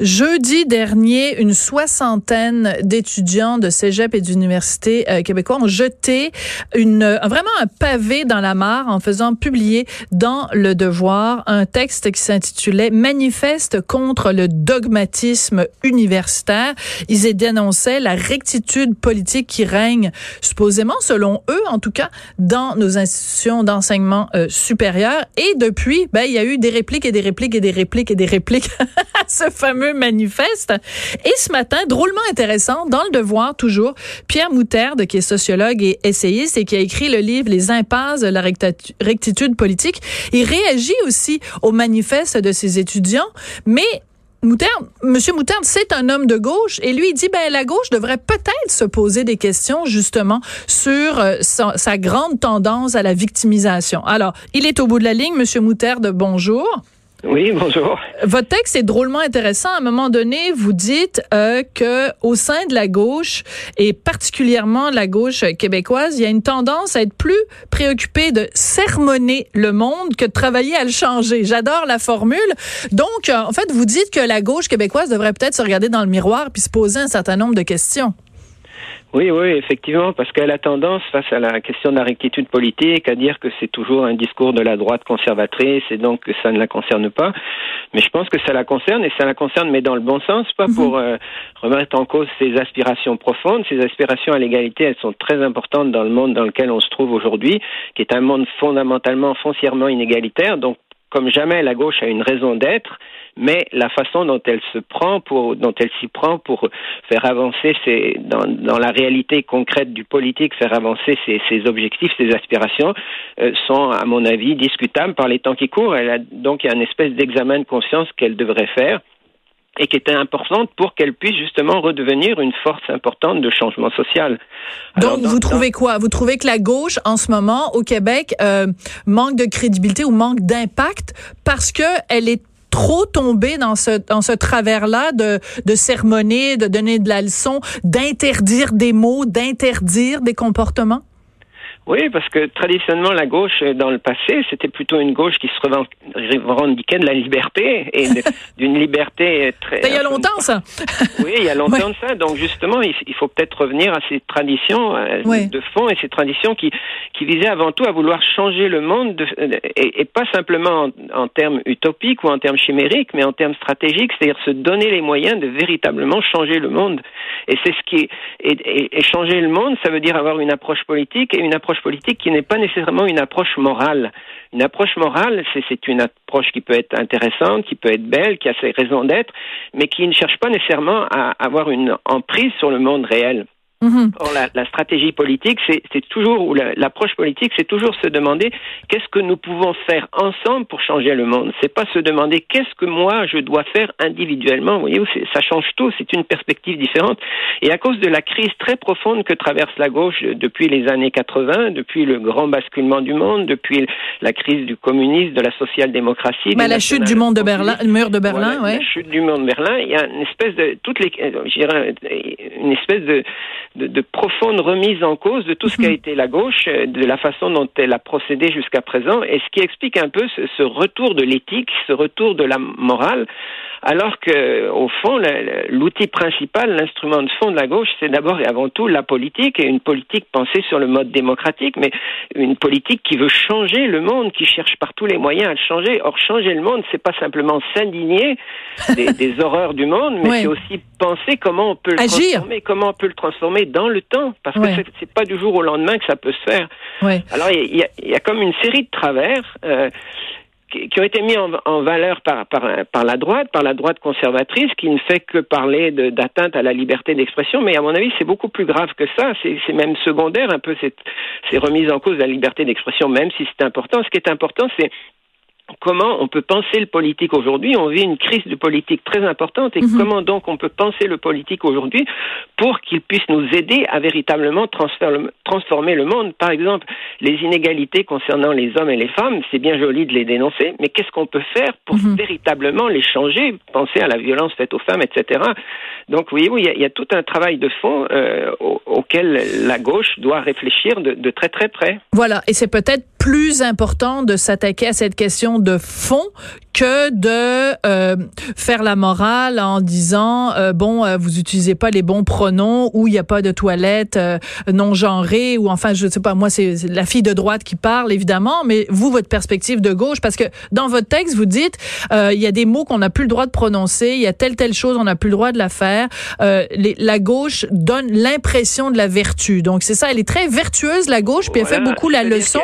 Jeudi dernier, une soixantaine d'étudiants de cégep et d'université euh, québécois ont jeté une, vraiment un pavé dans la mare en faisant publier dans Le Devoir un texte qui s'intitulait Manifeste contre le dogmatisme universitaire. Ils y dénonçaient la rectitude politique qui règne, supposément, selon eux en tout cas, dans nos institutions d'enseignement euh, supérieur. Et depuis, ben, il y a eu des répliques et des répliques et des répliques et des répliques à ce fameux manifeste. Et ce matin, drôlement intéressant, dans le devoir toujours, Pierre Moutarde, qui est sociologue et essayiste et qui a écrit le livre Les impasses de la rectitude politique, il réagit aussi au manifeste de ses étudiants, mais Moutarde, Monsieur Moutarde, c'est un homme de gauche et lui il dit ben la gauche devrait peut-être se poser des questions justement sur euh, sa, sa, grande tendance à la victimisation. Alors, il est au bout de la ligne, Monsieur Moutarde, bonjour. Oui, bonjour. Votre texte est drôlement intéressant. À un moment donné, vous dites euh, que au sein de la gauche et particulièrement la gauche québécoise, il y a une tendance à être plus préoccupé de sermonner le monde que de travailler à le changer. J'adore la formule. Donc, euh, en fait, vous dites que la gauche québécoise devrait peut-être se regarder dans le miroir puis se poser un certain nombre de questions. Oui, oui, effectivement, parce qu'elle a tendance, face à la question de la rectitude politique, à dire que c'est toujours un discours de la droite conservatrice et donc que ça ne la concerne pas. Mais je pense que ça la concerne et ça la concerne, mais dans le bon sens, pas mhm. pour euh, remettre en cause ses aspirations profondes. Ses aspirations à l'égalité, elles sont très importantes dans le monde dans lequel on se trouve aujourd'hui, qui est un monde fondamentalement, foncièrement inégalitaire. Donc, comme jamais, la gauche a une raison d'être, mais la façon dont elle se prend pour, dont elle s'y prend pour faire avancer ses, dans, dans, la réalité concrète du politique, faire avancer ses, ses objectifs, ses aspirations, euh, sont, à mon avis, discutables par les temps qui courent. Elle a, donc, il y a une espèce d'examen de conscience qu'elle devrait faire et qui était importante pour qu'elle puisse justement redevenir une force importante de changement social. Donc, vous trouvez quoi? Vous trouvez que la gauche, en ce moment, au Québec, euh, manque de crédibilité ou manque d'impact parce que elle est trop tombée dans ce dans ce travers-là de de sermonner, de donner de la leçon, d'interdire des mots, d'interdire des comportements? Oui, parce que traditionnellement, la gauche, euh, dans le passé, c'était plutôt une gauche qui se revendiquait de la liberté et d'une liberté très. Il y a longtemps, ça. oui, il y a longtemps de ça. Donc, justement, il, faut peut-être revenir à ces traditions euh, de fond et ces traditions qui, qui visaient avant tout à vouloir changer le monde de, et, pas simplement en, termes utopiques ou en termes chimériques, mais en termes stratégiques, c'est-à-dire se donner les moyens de véritablement changer le monde. Et c'est ce qui est, et changer le monde, ça veut dire avoir une approche politique et une approche politique qui n'est pas nécessairement une approche morale. Une approche morale, c'est une approche qui peut être intéressante, qui peut être belle, qui a ses raisons d'être, mais qui ne cherche pas nécessairement à avoir une emprise sur le monde réel. Or, la, la, stratégie politique, c'est toujours, ou l'approche politique, c'est toujours se demander qu'est-ce que nous pouvons faire ensemble pour changer le monde. C'est pas se demander qu'est-ce que moi je dois faire individuellement. Vous voyez, ça change tout. C'est une perspective différente. Et à cause de la crise très profonde que traverse la gauche depuis les années 80, depuis le grand basculement du monde, depuis la crise du communisme, de la social-démocratie, bah, la chute du monde de Berlin, le mur de Berlin, ouais. La chute du monde de Berlin, il y a une espèce de toutes les, une espèce de de, de, profonde remise en cause de tout ce qu'a mhm. été la gauche, euh, de la façon dont elle a procédé jusqu'à présent, et ce qui explique un peu ce, ce retour de l'éthique, ce retour de la morale, alors que, au fond, l'outil principal, l'instrument de fond de la gauche, c'est d'abord et avant tout la politique, et une politique pensée sur le mode démocratique, mais une politique qui veut changer le monde, qui cherche par tous les moyens à le changer. Or, changer le monde, c'est pas simplement s'indigner des, des, horreurs du monde, mais c'est aussi penser comment on peut le transformer, comment on peut le transformer dans le temps, parce que c'est pas du jour au lendemain que ça peut se faire. Alors, il y a, y a, comme une série de travers. Euh, qui ont été mis en, valeur par, par, la droite, par la droite conservatrice, qui ne fait que parler d'atteinte à la liberté d'expression. Mais à mon avis, c'est beaucoup plus grave que ça. C'est même secondaire un peu ces remises en cause de la liberté d'expression, même si c'est important. Ce qui est important, c'est comment on peut penser le politique aujourd'hui. On vit une crise de politique très importante et mhm. comment donc on peut penser le politique aujourd'hui pour qu'il puisse nous aider à véritablement transformer le monde. Par exemple, les inégalités concernant les hommes et les femmes, c'est bien joli de les dénoncer, mais qu'est-ce qu'on peut faire pour mhm. véritablement les changer? Penser à la violence faite aux femmes, etc. Donc, voyez-vous, il, y, a tout un travail de fond euh, auquel la gauche doit réfléchir de, de très très près. Voilà, et c'est peut-être plus important de s'attaquer à cette question de fond que de euh, faire la morale en disant euh, bon euh, vous utilisez pas les bons pronoms ou il n'y a pas de toilette non genrée ou enfin je sais pas moi c'est la fille de droite qui parle évidemment mais vous votre perspective de gauche parce que dans votre texte vous dites il y a des mots qu'on n'a plus le droit de prononcer il y a telle telle chose on n'a plus le droit de la faire. Les, la gauche donne l'impression de la vertu. Donc c'est ça elle est très vertueuse la gauche puis elle fait beaucoup la leçon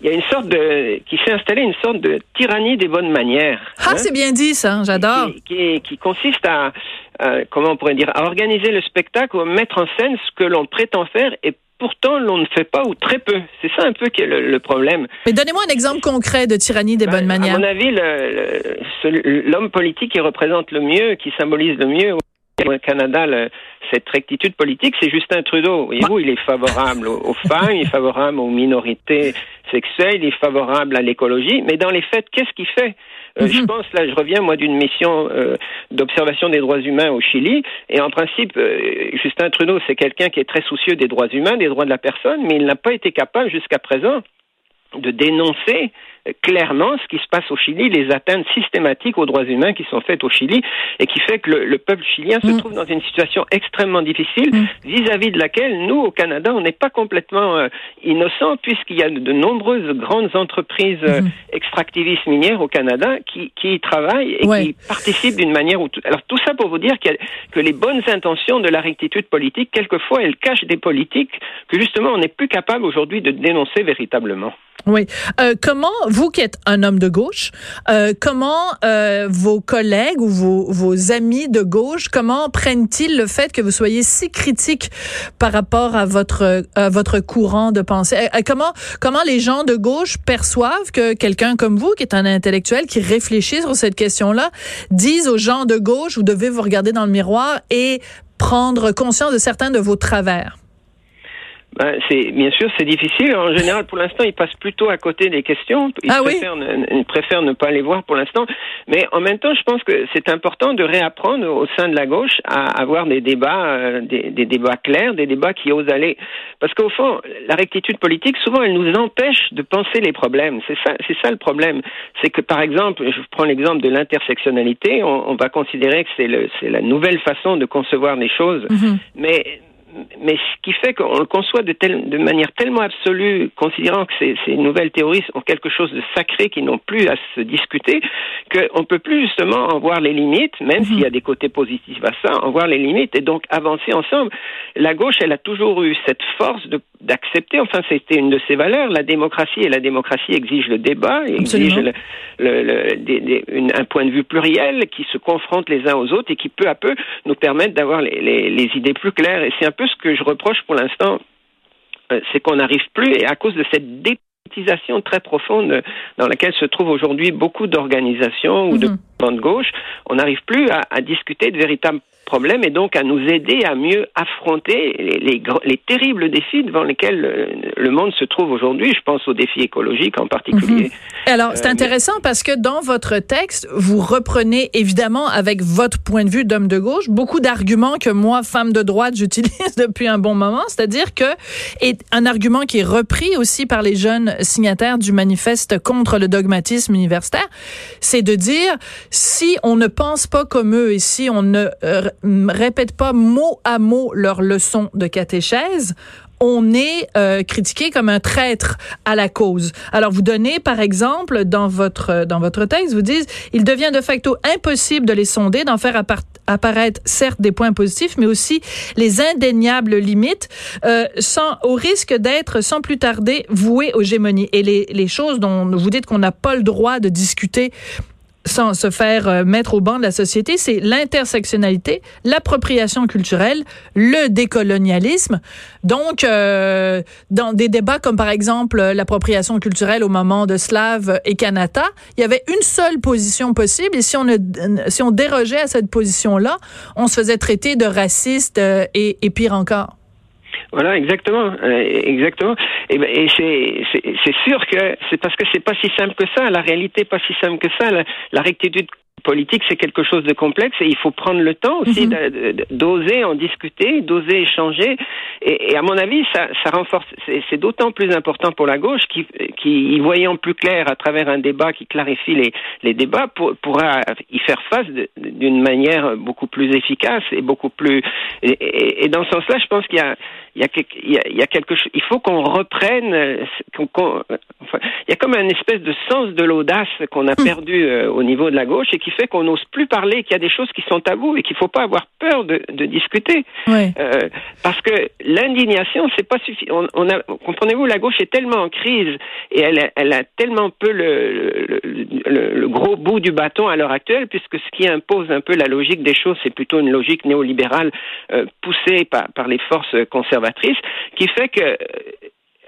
il y a une sorte de qui s'est installée une sorte de tyrannie des bonnes manières. Ah, hein, c'est bien dit ça, j'adore. Qui, qui, consiste à comment on pourrait dire à organiser le spectacle ou à mettre en scène ce que l'on prétend faire et pourtant l'on ne fait pas ou très peu. C'est ça un peu qui est le, problème. Mais donnez-moi un exemple concret de tyrannie des ben, bonnes manières. À mon avis, l'homme politique qui représente le mieux, qui symbolise le mieux Canada cette rectitude politique, c'est Justin Trudeau. Voyez-vous, il est favorable aux, femmes, il est favorable aux minorités sexuelles, il est favorable à l'écologie, mais dans les faits, qu'est-ce qu'il fait? Euh, Je mhm. pense, là, je reviens, moi, d'une mission euh, d'observation des droits humains au Chili, et en principe, euh, Justin Trudeau, c'est quelqu'un qui est très soucieux des droits humains, des droits de la personne, mais il n'a pas été capable jusqu'à présent de dénoncer clairement ce qui se passe au Chili, les atteintes systématiques aux droits humains qui sont faites au Chili et qui fait que le, peuple chilien se mm. trouve dans une situation extrêmement difficile mm. vis-à-vis de laquelle nous, au Canada, on n'est pas complètement euh, innocent puisqu'il y a de nombreuses grandes entreprises euh, mm. extractivistes minières au Canada qui, qui y travaillent et qui participent d'une manière ou tout. Alors tout ça pour vous dire que les bonnes intentions de la rectitude politique, quelquefois, elles cachent des politiques que justement on n'est plus capable aujourd'hui de dénoncer véritablement. Oui. Euh, comment, vous qui êtes un homme de gauche, euh, comment euh, vos collègues ou vos, vos amis de gauche, comment prennent-ils le fait que vous soyez si critique par rapport à votre, à votre courant de pensée? Euh, comment, comment les gens de gauche perçoivent que quelqu'un comme vous, qui est un intellectuel, qui réfléchit sur cette question-là, disent aux gens de gauche, vous devez vous regarder dans le miroir et prendre conscience de certains de vos travers? Ben, c'est bien sûr c'est difficile. En général, pour l'instant, ils passent plutôt à côté des questions. Ils, ah préfèrent, ne, préfèrent ne pas les voir pour l'instant. Mais en même temps, je pense que c'est important de réapprendre au sein de la gauche à avoir des débats, euh, des, des, débats clairs, des débats qui osent aller. Parce qu'au fond, la rectitude politique, souvent, elle nous empêche de penser les problèmes. C'est ça, c'est ça le problème. C'est que par exemple, je prends l'exemple de l'intersectionnalité. On, on, va considérer que c'est c'est la nouvelle façon de concevoir les choses. Mm-hmm. Mais mais ce qui fait qu'on le conçoit de, telle, de manière tellement absolue, considérant que ces, ces nouvelles théories ont quelque chose de sacré qui n'ont plus à se discuter, qu'on ne peut plus justement en voir les limites, même s'il y a mhm. des côtés positifs à ça, en voir les limites et donc avancer ensemble. La gauche, elle a toujours eu cette force d'accepter, enfin c'était une de ses valeurs, la démocratie, et la démocratie exige le débat, exige le, le, un point de vue pluriel qui se confronte les uns aux autres et qui peu à peu nous permettent d'avoir les, les, les idées plus claires. Et c'est un peu ce que je reproche pour l'instant, euh, c'est qu'on n'arrive plus, et à cause de cette dépolitisation très profonde dans laquelle se trouvent aujourd'hui beaucoup d'organisations ou de mhm. de gauche, on n'arrive plus à, à, discuter de véritables problème et donc à nous aider à mieux affronter les, les, terribles défis devant lesquels le, monde se trouve aujourd'hui. Je pense aux défis écologiques en particulier. Mhm. Alors, c'est euh, intéressant parce que dans votre texte, vous reprenez évidemment avec votre point de vue d'homme de gauche beaucoup d'arguments que moi, femme de droite, j'utilise depuis un bon moment. C'est-à-dire que, et un argument qui est repris aussi par les jeunes signataires du manifeste contre le dogmatisme universitaire, c'est de dire si on ne pense pas comme eux et si on ne euh, répètent pas mot à mot leur leçon de catéchèse, on est euh, critiqué comme un traître à la cause. Alors vous donnez par exemple dans votre dans votre texte, vous dites il devient de facto impossible de les sonder, d'en faire apparaître certes des points positifs, mais aussi les indéniables limites, euh, sans au risque d'être sans plus tarder voué aux gémonies. Et les, les choses dont vous dites qu'on n'a pas le droit de discuter sans se faire euh, mettre au banc de la société, c'est l'intersectionnalité, l'appropriation culturelle, le décolonialisme. Donc, euh, dans des débats comme par exemple l'appropriation culturelle au moment de Slav et Kanata, il y avait une seule position possible et si on, dérogeait à cette position-là, on se faisait traiter de raciste euh, et pire encore. Voilà, exactement, euh, exactement. Et, ben, et c'est sûr que c'est parce que c'est pas si simple que ça. La réalité n'est pas si simple que ça. La, la rectitude politique, c'est quelque chose de complexe et il faut prendre le temps aussi mhm. d'oser en discuter, d'oser échanger. Et, et, à mon avis, ça, ça renforce. C'est d'autant plus important pour la gauche qui, qui, y voyant plus clair à travers un débat qui clarifie les, les débats, pour, pourra y faire face d'une manière beaucoup plus efficace et beaucoup plus. Et, et dans ce sens-là, je pense qu'il y a il y a, il y a, quelque chose. Il faut qu'on reprenne. enfin, il y a comme un espèce de sens de l'audace qu'on a hmm. perdu euh, au niveau de la gauche et qui fait qu'on n'ose plus parler, qu'il y a des choses qui sont tabous et qu'il faut pas avoir peur de, de discuter. Euh, parce que l'indignation, c'est pas suffisant. On, comprenez-vous, la gauche est tellement en crise et elle a, elle a tellement peu le, le, le, gros bout du bâton à l'heure actuelle, puisque ce qui impose un peu la logique des choses, c'est plutôt une logique néolibérale euh, poussée par, par les forces conservatrices qui fait que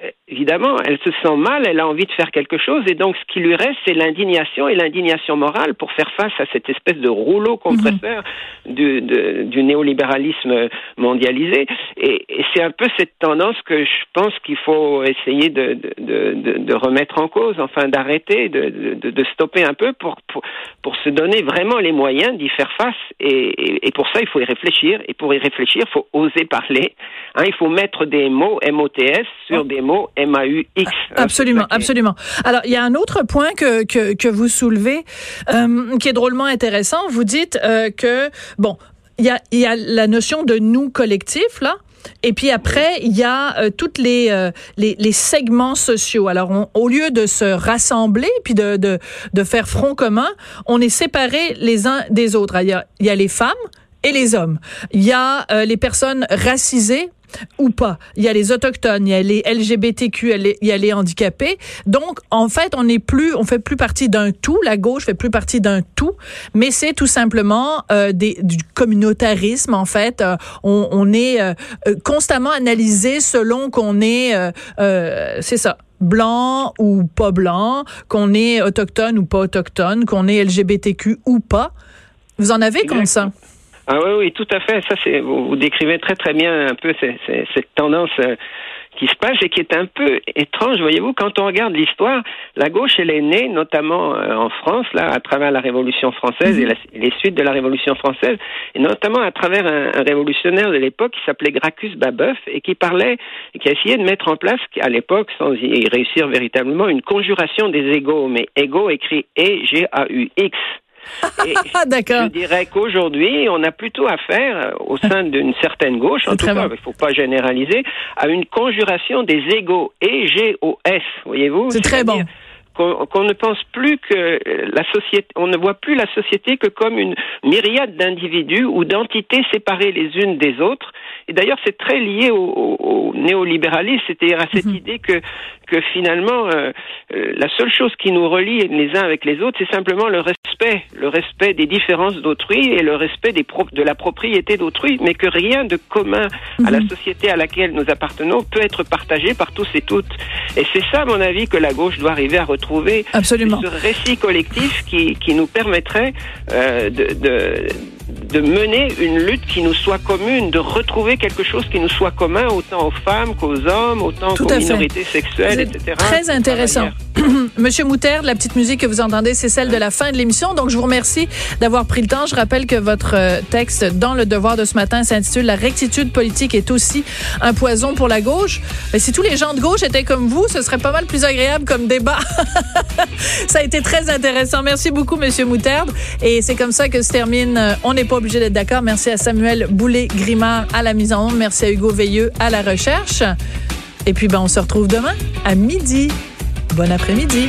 euh, évidemment, elle se sent mal, elle a envie de faire quelque chose, et donc ce qui lui reste, c'est l'indignation et l'indignation morale pour faire face à cette espèce de rouleau compresseur du, du, néolibéralisme mondialisé. Et, c'est un peu cette tendance que je pense qu'il faut essayer de, de, de, remettre en cause, enfin d'arrêter, de, de, stopper un peu pour, pour, pour se donner vraiment les moyens d'y faire face. Et, et, pour ça, il faut y réfléchir. Et pour y réfléchir, il faut oser parler. Hein, il faut mettre des mots MOTS sur des mots M-A-U-X. Ah, absolument, absolument. Alors, il y a un autre point que, que, que vous soulevez euh, qui est drôlement intéressant. Vous dites euh, que, bon, il y a, y a la notion de nous collectif, là. Et puis après, il y a euh, toutes les, euh, les, les segments sociaux. Alors, on, au lieu de se rassembler puis de, de, de faire front commun, on est séparés les uns des autres. Il y a, il y a les femmes et les hommes. Il y a euh, les personnes racisées ou pas. Il y a les autochtones, il y a les LGBTQ, il y a les handicapés. Donc, en fait, on n'est plus, on fait plus partie d'un tout. La gauche fait plus partie d'un tout, mais c'est tout simplement euh, des, du communautarisme. En fait, euh, on, on, est euh, constamment analysé selon qu'on est, c'est ça blanc ou pas blanc, qu'on est autochtone ou pas autochtone, qu'on est LGBTQ ou pas. Vous en avez comme ça? Ah oui, oui, tout à fait. Ça, c'est vous, décrivez très très bien un peu cette tendance euh, qui se passe et qui est un peu étrange. Voyez-vous, quand on regarde l'histoire, la gauche, elle est née notamment euh, en France, là, à travers la Révolution française mhm. et, les suites de la Révolution française, et notamment à travers un, révolutionnaire de l'époque qui s'appelait Gracchus Babeuf et qui parlait, et qui a essayé de mettre en place, à l'époque, sans y réussir véritablement, une conjuration des égaux, mais égaux écrit E-G-A-U-X. D'accord. Je dirais qu'aujourd'hui, on a plutôt affaire, euh, au sein d'une certaine gauche, en tout cas, il ne faut pas généraliser, à une conjuration des égaux, E-G-O-S, voyez-vous C'est très bon qu'on ne pense plus que la société, on ne voit plus la société que comme une myriade d'individus ou d'entités séparées les unes des autres. Et d'ailleurs, c'est très lié au, néolibéralisme, c'est-à-dire à cette mhm. idée que que finalement, euh, euh, la seule chose qui nous relie les uns avec les autres, c'est simplement le respect, le respect des différences d'autrui et le respect des de la propriété d'autrui, mais que rien de commun à la mhm. société à laquelle nous appartenons peut être partagé par tous et toutes. Et c'est ça, à mon avis, que la gauche doit arriver à retrouver. Absolument. Ce récit collectif qui, qui nous permettrait euh, de, de de mener une lutte qui nous soit commune, de retrouver quelque chose qui nous soit commun autant aux femmes qu'aux hommes, autant qu'aux minorités sexuelles, etc. Très intéressant. Monsieur Mouter, la petite musique que vous entendez, c'est celle de la fin de l'émission. Donc, je vous remercie d'avoir pris le temps. Je rappelle que votre euh, texte dans Le Devoir de ce matin s'intitule La rectitude politique est aussi un poison pour la gauche. Mais si tous les gens de gauche étaient comme vous, ce serait pas mal plus agréable comme débat. Ça a été très intéressant. Merci beaucoup, Monsieur Moutarde. Et c'est comme ça que se termine euh, On n'est pas obligé d'être d'accord. Merci à Samuel Boulet-Grimard à la mise en onde. Merci à Hugo Veilleux à la recherche. Et puis, ben, on se retrouve demain à midi. Bon après-midi.